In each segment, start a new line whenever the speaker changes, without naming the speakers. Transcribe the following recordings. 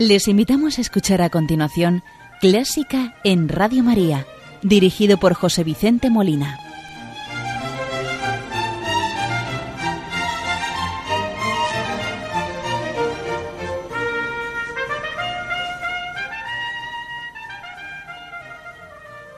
Les invitamos a escuchar a continuación Clásica en Radio María, dirigido por José Vicente Molina.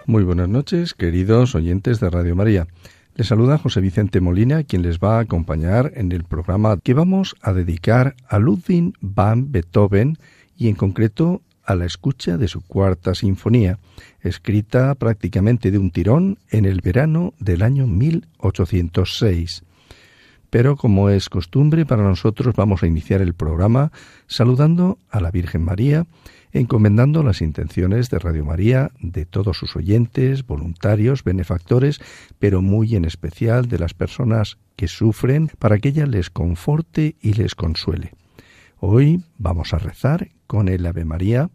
Muy buenas noches, queridos oyentes de Radio María. Les saluda José Vicente Molina, quien les va a acompañar en el programa que vamos a dedicar a Ludwig van Beethoven y en concreto a la escucha de su cuarta sinfonía, escrita prácticamente de un tirón en el verano del año 1806. Pero como es costumbre para nosotros vamos a iniciar el programa saludando a la Virgen María, encomendando las intenciones de Radio María, de todos sus oyentes, voluntarios, benefactores, pero muy en especial de las personas que sufren, para que ella les conforte y les consuele. Hoy vamos a rezar con el Ave María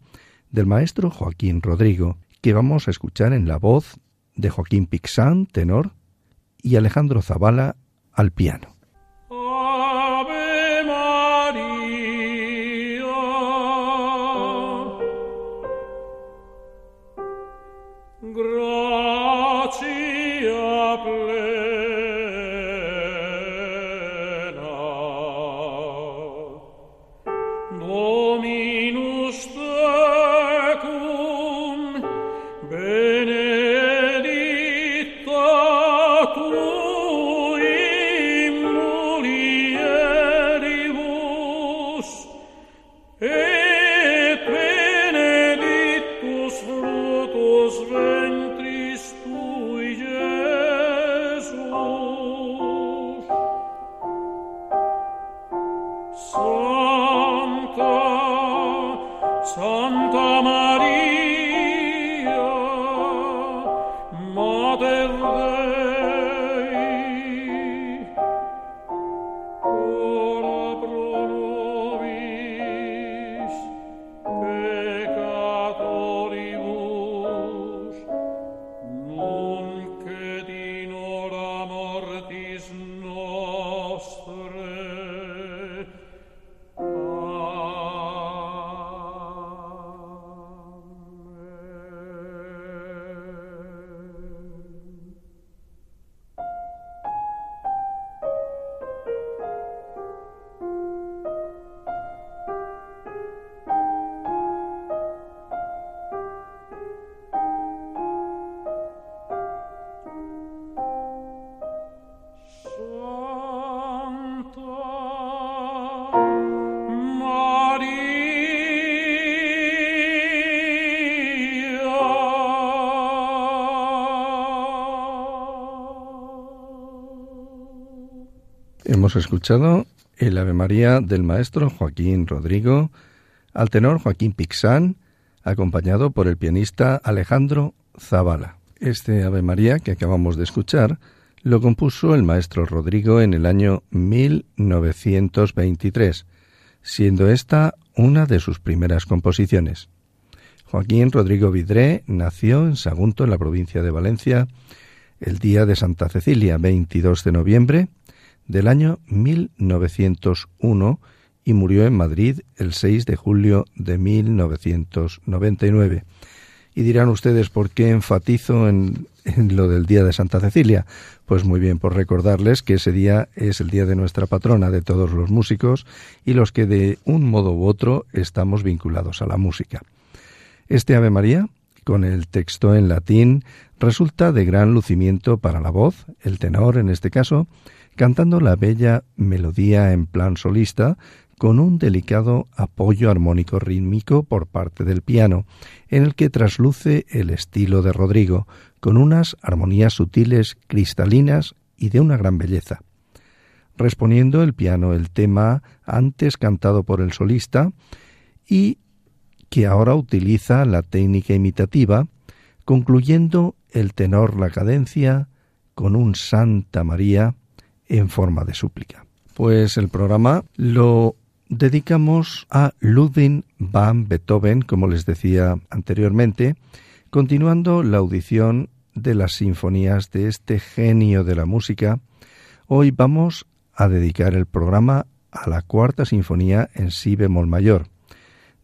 del maestro Joaquín Rodrigo, que vamos a escuchar en la voz de Joaquín Pixán, tenor, y Alejandro Zavala al piano. Hemos escuchado el Ave María del maestro Joaquín Rodrigo, al tenor Joaquín Pixán, acompañado por el pianista Alejandro Zavala. Este Ave María que acabamos de escuchar lo compuso el maestro Rodrigo en el año 1923, siendo esta una de sus primeras composiciones. Joaquín Rodrigo Vidré nació en Sagunto, en la provincia de Valencia, el día de Santa Cecilia, 22 de noviembre, del año 1901 y murió en Madrid el 6 de julio de 1999. Y dirán ustedes por qué enfatizo en, lo del Día de Santa Cecilia. Pues muy bien, por recordarles que ese día es el día de nuestra patrona, de todos los músicos y los que de un modo u otro estamos vinculados a la música. Este Ave María, con el texto en latín, resulta de gran lucimiento para la voz, el tenor en este caso, cantando la bella melodía en plan solista con un delicado apoyo armónico rítmico por parte del piano, en el que trasluce el estilo de Rodrigo, con unas armonías sutiles, cristalinas y de una gran belleza. Responiendo el piano el tema antes cantado por el solista y que ahora utiliza la técnica imitativa, concluyendo el tenor la cadencia con un Santa María en forma de súplica. Pues el programa lo dedicamos a Ludwig van Beethoven, como les decía anteriormente, continuando la audición de las sinfonías de este genio de la música. Hoy vamos a dedicar el programa a la cuarta sinfonía en si bemol mayor,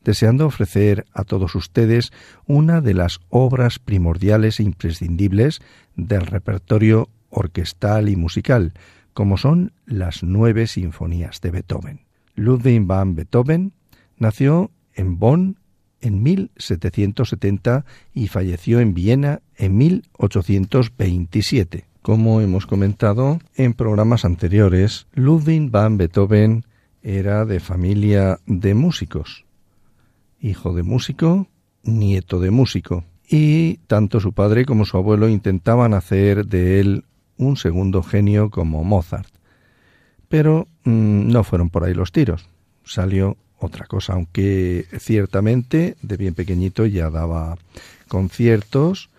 deseando ofrecer a todos ustedes una de las obras primordiales e imprescindibles del repertorio orquestal y musical, como son las nueve sinfonías de Beethoven. Ludwig van Beethoven nació en Bonn en 1770 y falleció en Viena en 1827. Como hemos comentado en programas anteriores, Ludwig van Beethoven era de familia de músicos. Hijo de músico, nieto de músico. Y tanto su padre como su abuelo intentaban hacer de él un segundo genio como Mozart. Pero mm, no fueron por ahí los tiros. Salió otra cosa, aunque ciertamente de bien pequeñito ya daba conciertos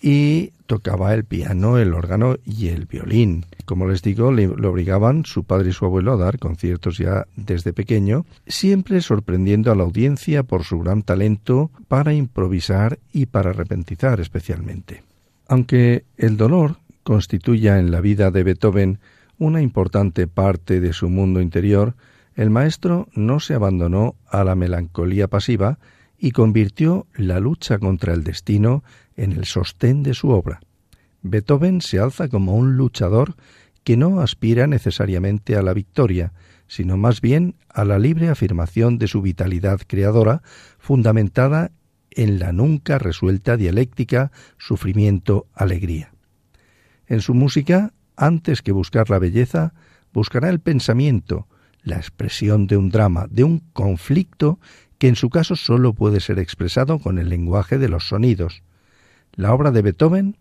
y tocaba el piano, el órgano y el violín. Como les digo, le, obligaban su padre y su abuelo a dar conciertos ya desde pequeño, siempre sorprendiendo a la audiencia por su gran talento para improvisar y para repentizar especialmente. Aunque el dolor constituya en la vida de Beethoven una importante parte de su mundo interior, el maestro no se abandonó a la melancolía pasiva y convirtió la lucha contra el destino en el sostén de su obra. Beethoven se alza como un luchador que no aspira necesariamente a la victoria, sino más bien a la libre afirmación de su vitalidad creadora, fundamentada en la nunca resuelta dialéctica sufrimiento-alegría. En su música, antes que buscar la belleza, buscará el pensamiento, la expresión de un drama, de un conflicto que en su caso sólo puede ser expresado con el lenguaje de los sonidos. La obra de Beethoven,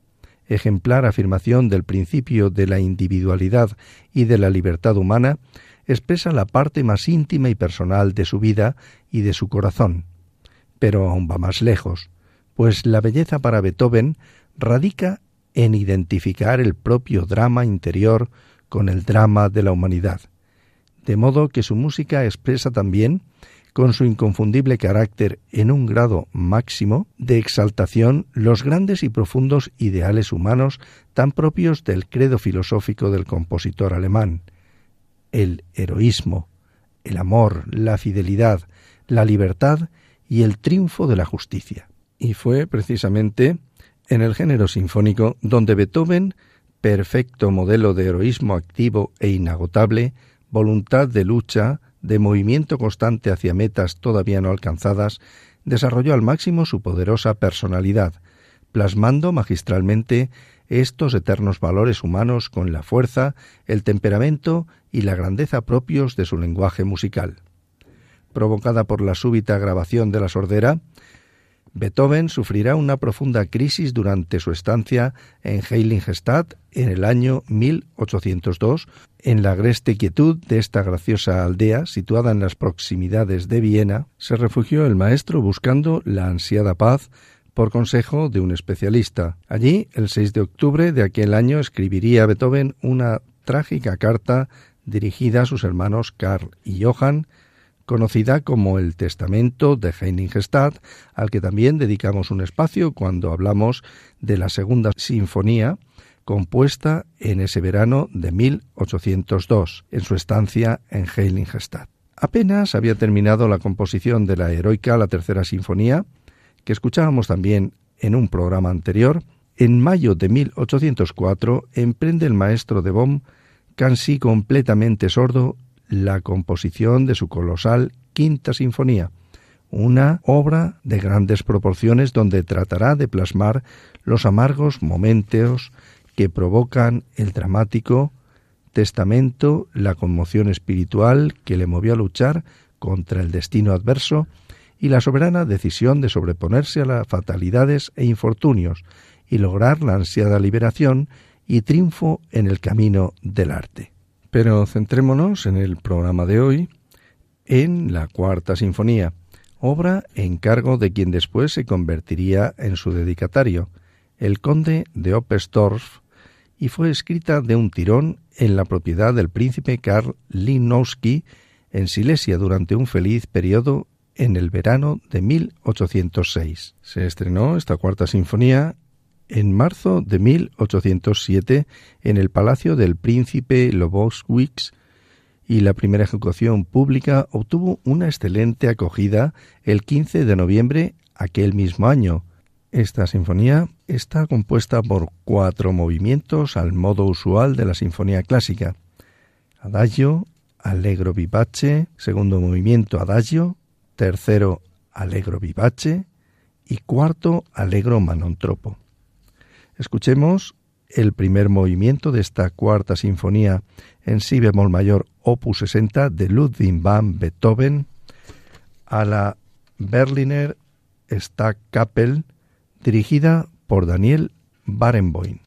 ejemplar afirmación del principio de la individualidad y de la libertad humana, expresa la parte más íntima y personal de su vida y de su corazón. Pero aún va más lejos, pues la belleza para Beethoven radica en identificar el propio drama interior con el drama de la humanidad, de modo que su música expresa también, con su inconfundible carácter en un grado máximo de exaltación, los grandes y profundos ideales humanos tan propios del credo filosófico del compositor alemán, el heroísmo, el amor, la fidelidad, la libertad y el triunfo de la justicia. Y fue precisamente en el género sinfónico donde Beethoven, perfecto modelo de heroísmo activo e inagotable, voluntad de lucha, de movimiento constante hacia metas todavía no alcanzadas, desarrolló al máximo su poderosa personalidad, plasmando magistralmente estos eternos valores humanos con la fuerza, el temperamento y la grandeza propios de su lenguaje musical. Provocada por la súbita grabación de la sordera, Beethoven sufrirá una profunda crisis durante su estancia en Heiligenstadt en el año 1802. En la agreste quietud de esta graciosa aldea, situada en las proximidades de Viena, se refugió el maestro buscando la ansiada paz por consejo de un especialista. Allí, el 6 de octubre de aquel año, escribiría Beethoven una trágica carta dirigida a sus hermanos Karl y Johann, conocida como el Testamento de Heiligenstadt, al que también dedicamos un espacio cuando hablamos de la segunda sinfonía, compuesta en ese verano de 1802, en su estancia en Heiligenstadt. Apenas había terminado la composición de la heroica La Tercera Sinfonía, que escuchábamos también en un programa anterior, en mayo de 1804 emprende el maestro de Bonn, casi completamente sordo, la composición de su colosal Quinta Sinfonía, una obra de grandes proporciones donde tratará de plasmar los amargos momentos que provocan el dramático testamento, la conmoción espiritual que le movió a luchar contra el destino adverso y la soberana decisión de sobreponerse a las fatalidades e infortunios y lograr la ansiada liberación y triunfo en el camino del arte. Pero centrémonos en el programa de hoy en la Cuarta Sinfonía, obra en cargo de quien después se convertiría en su dedicatario, el conde de Oppestorf, y fue escrita de un tirón en la propiedad del príncipe Karl Linowski en Silesia durante un feliz periodo en el verano de 1806. Se estrenó esta cuarta sinfonía en marzo de 1807 en el palacio del príncipe Loboswicz y la primera ejecución pública obtuvo una excelente acogida el 15 de noviembre aquel mismo año. Esta sinfonía está compuesta por cuatro movimientos al modo usual de la sinfonía clásica. Adagio, allegro vivace, segundo movimiento adagio, tercero allegro vivace y cuarto allegro manontropo. Escuchemos el primer movimiento de esta cuarta sinfonía en si bemol mayor opus 60 de Ludwig van Beethoven a la Berliner Stadtkapelle dirigida por Daniel Barenboim.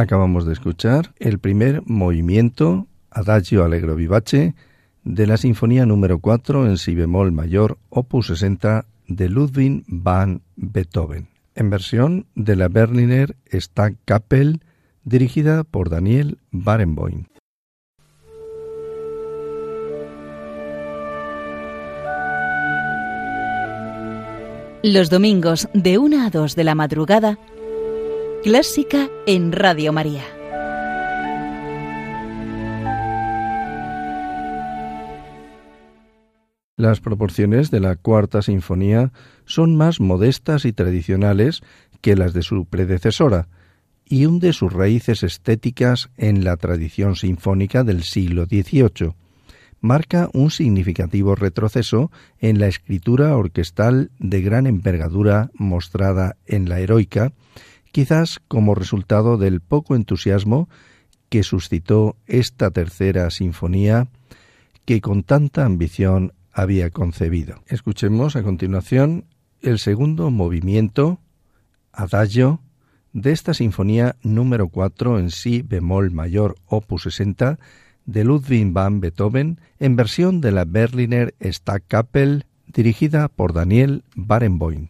Acabamos de escuchar el primer movimiento, Adagio Allegro Vivace, de la Sinfonía número 4 en si bemol mayor, opus 60 de Ludwig van Beethoven, en versión de la Berliner Stadtkapelle dirigida por Daniel Barenboim.
Los domingos de 1 a 2 de la madrugada, Clásica en Radio María.
Las proporciones de la cuarta sinfonía son más modestas y tradicionales que las de su predecesora, y hunde sus raíces estéticas en la tradición sinfónica del siglo XVIII marca un significativo retroceso en la escritura orquestal de gran envergadura mostrada en la heroica, quizás como resultado del poco entusiasmo que suscitó esta tercera sinfonía que con tanta ambición había concebido. Escuchemos a continuación el segundo movimiento, Adagio, de esta sinfonía número 4 en si bemol mayor opus 60 de Ludwig van Beethoven en versión de la Berliner Stadtkapelle dirigida por Daniel Barenboim.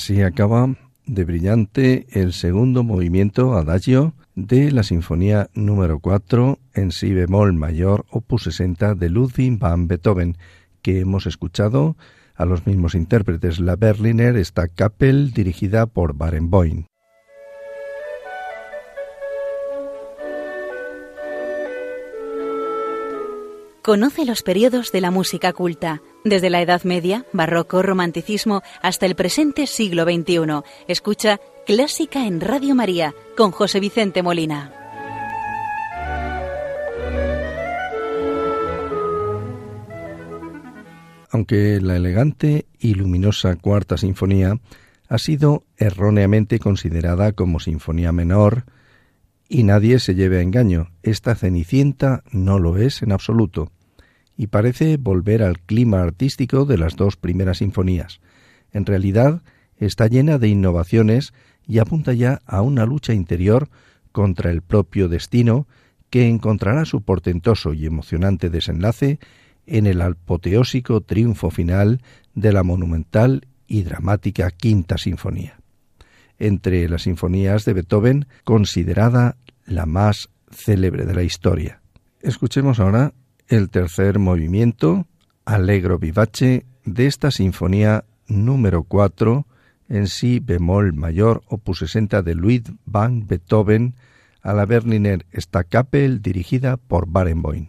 Así acaba de brillante el segundo movimiento adagio de la Sinfonía número 4 en si bemol mayor opus 60 de Ludwig van Beethoven, que hemos escuchado a los mismos intérpretes, la Berliner Staatskapelle dirigida por Barenboim.
Conoce los periodos de la música culta, desde la Edad Media, Barroco, Romanticismo, hasta el presente siglo XXI. Escucha Clásica en Radio María con José Vicente Molina.
Aunque la elegante y luminosa Cuarta Sinfonía ha sido erróneamente considerada como sinfonía menor, y nadie se lleve a engaño, esta Cenicienta no lo es en absoluto, y parece volver al clima artístico de las dos primeras sinfonías. En realidad, está llena de innovaciones y apunta ya a una lucha interior contra el propio destino que encontrará su portentoso y emocionante desenlace en el apoteósico triunfo final de la monumental y dramática Quinta Sinfonía entre las sinfonías de Beethoven, considerada la más célebre de la historia. Escuchemos ahora el tercer movimiento, Allegro vivace, de esta sinfonía número 4 en si bemol mayor, opus 60 de Ludwig van Beethoven, a la Berliner Staatskapelle dirigida por Barenboim.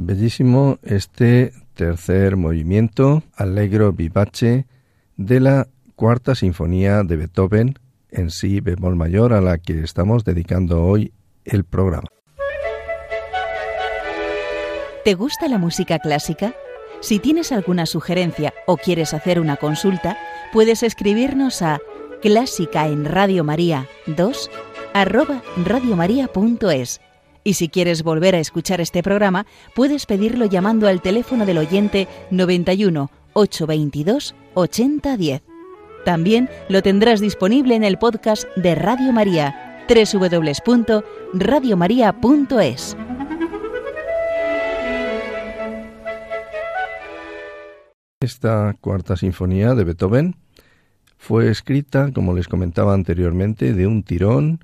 Bellísimo este tercer movimiento, Allegro vivace, de la cuarta sinfonía de Beethoven, en sí bemol mayor, a la que estamos dedicando hoy el programa.
¿Te gusta la música clásica? Si tienes alguna sugerencia o quieres hacer una consulta, puedes escribirnos a clásica en Radio María 2 arroba radiomaria.es. Y si quieres volver a escuchar este programa, puedes pedirlo llamando al teléfono del oyente 91 822 8010. También lo tendrás disponible en el podcast de Radio María, www.radiomaria.es.
Esta cuarta sinfonía de Beethoven fue escrita, como les comentaba anteriormente, de un tirón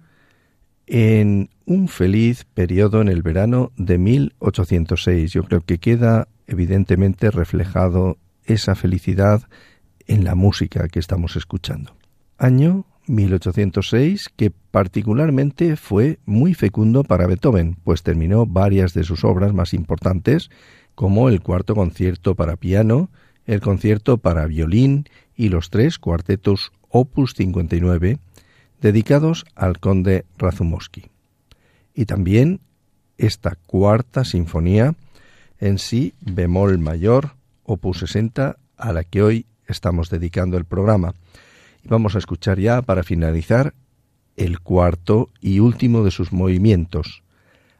en un feliz periodo en el verano de 1806. Yo creo que queda evidentemente reflejado esa felicidad en la música que estamos escuchando. Año 1806 que particularmente fue muy fecundo para Beethoven, pues terminó varias de sus obras más importantes, como el cuarto concierto para piano, el concierto para violín y los tres cuartetos Opus 59 dedicados al conde Razumovsky. Y también esta cuarta sinfonía en sí bemol mayor Opus 60 a la que hoy estamos dedicando el programa. Y vamos a escuchar ya para finalizar el cuarto y último de sus movimientos,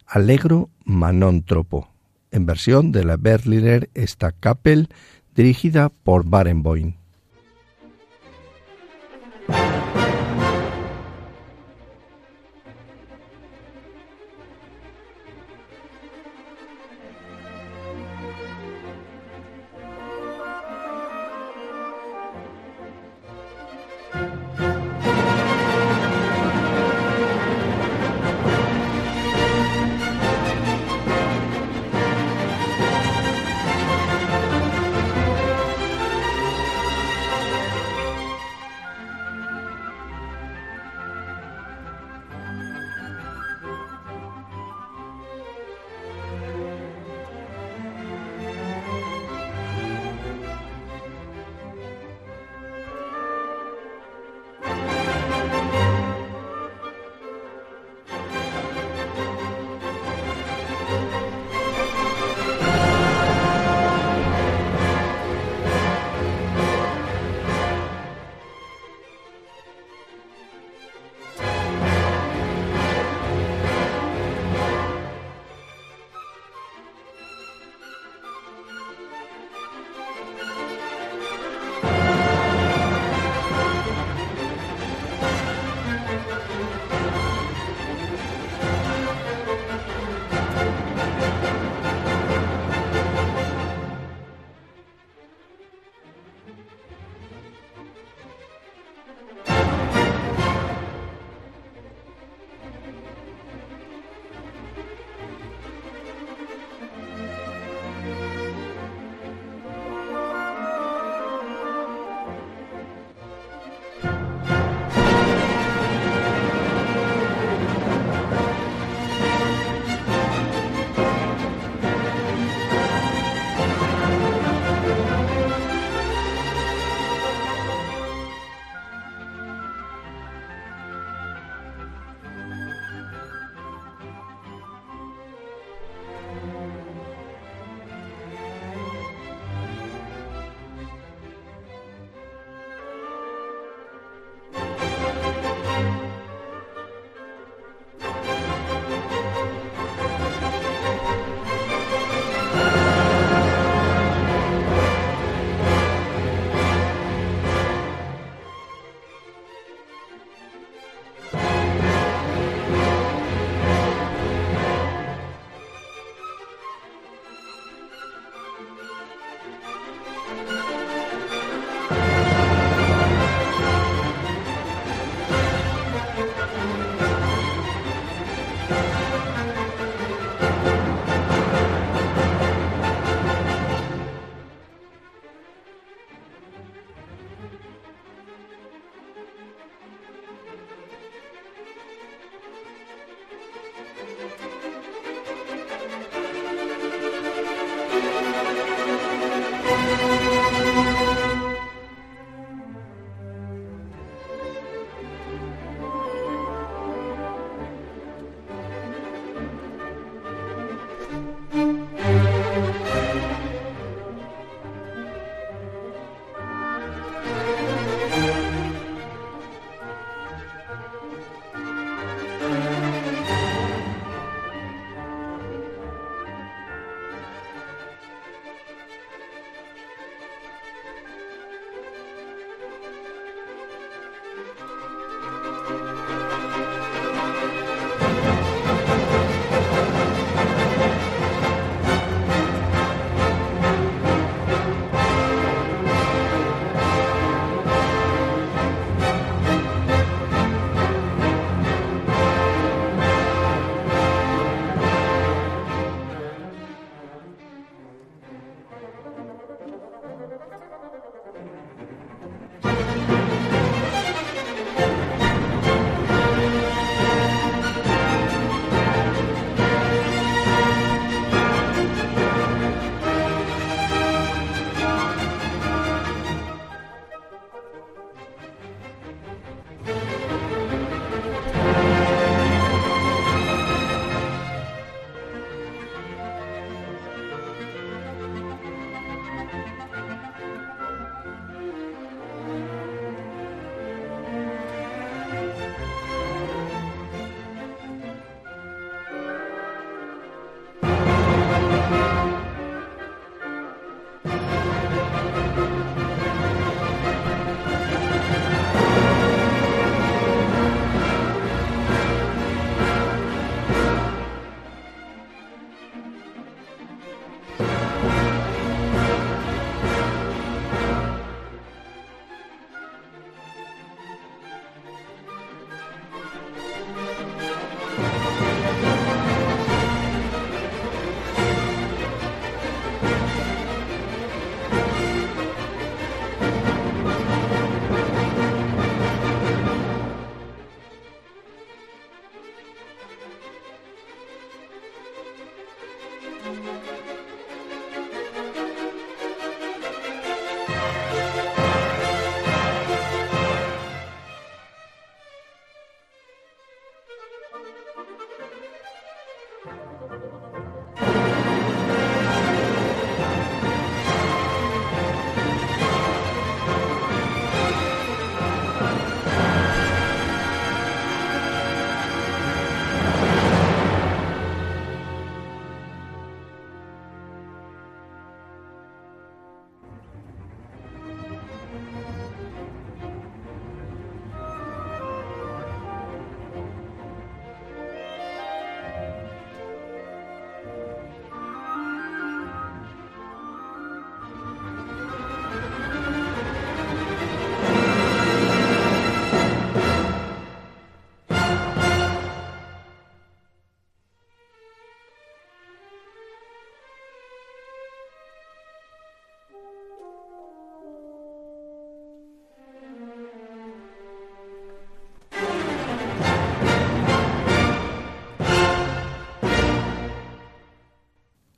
Allegro Manontropo, en versión de la Berliner Staatskapelle dirigida por Barenboim.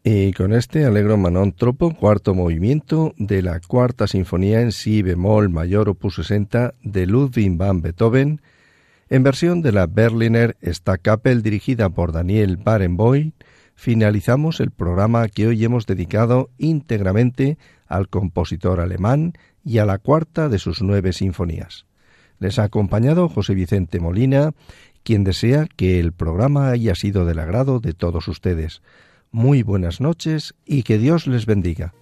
Y con este alegro Manon Tropo, cuarto movimiento de la cuarta sinfonía en si bemol mayor opus 60 de Ludwig van Beethoven, en versión de la Berliner Staatskapelle dirigida por Daniel Barenboim, finalizamos el programa que hoy hemos dedicado íntegramente al compositor alemán y a la cuarta de sus nueve sinfonías. Les ha acompañado José Vicente Molina, quien desea que el programa haya sido del agrado de todos ustedes muy buenas noches y que Dios les bendiga.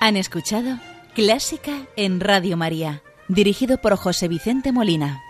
Han escuchado Clásica en Radio María, dirigido por José Vicente Molina.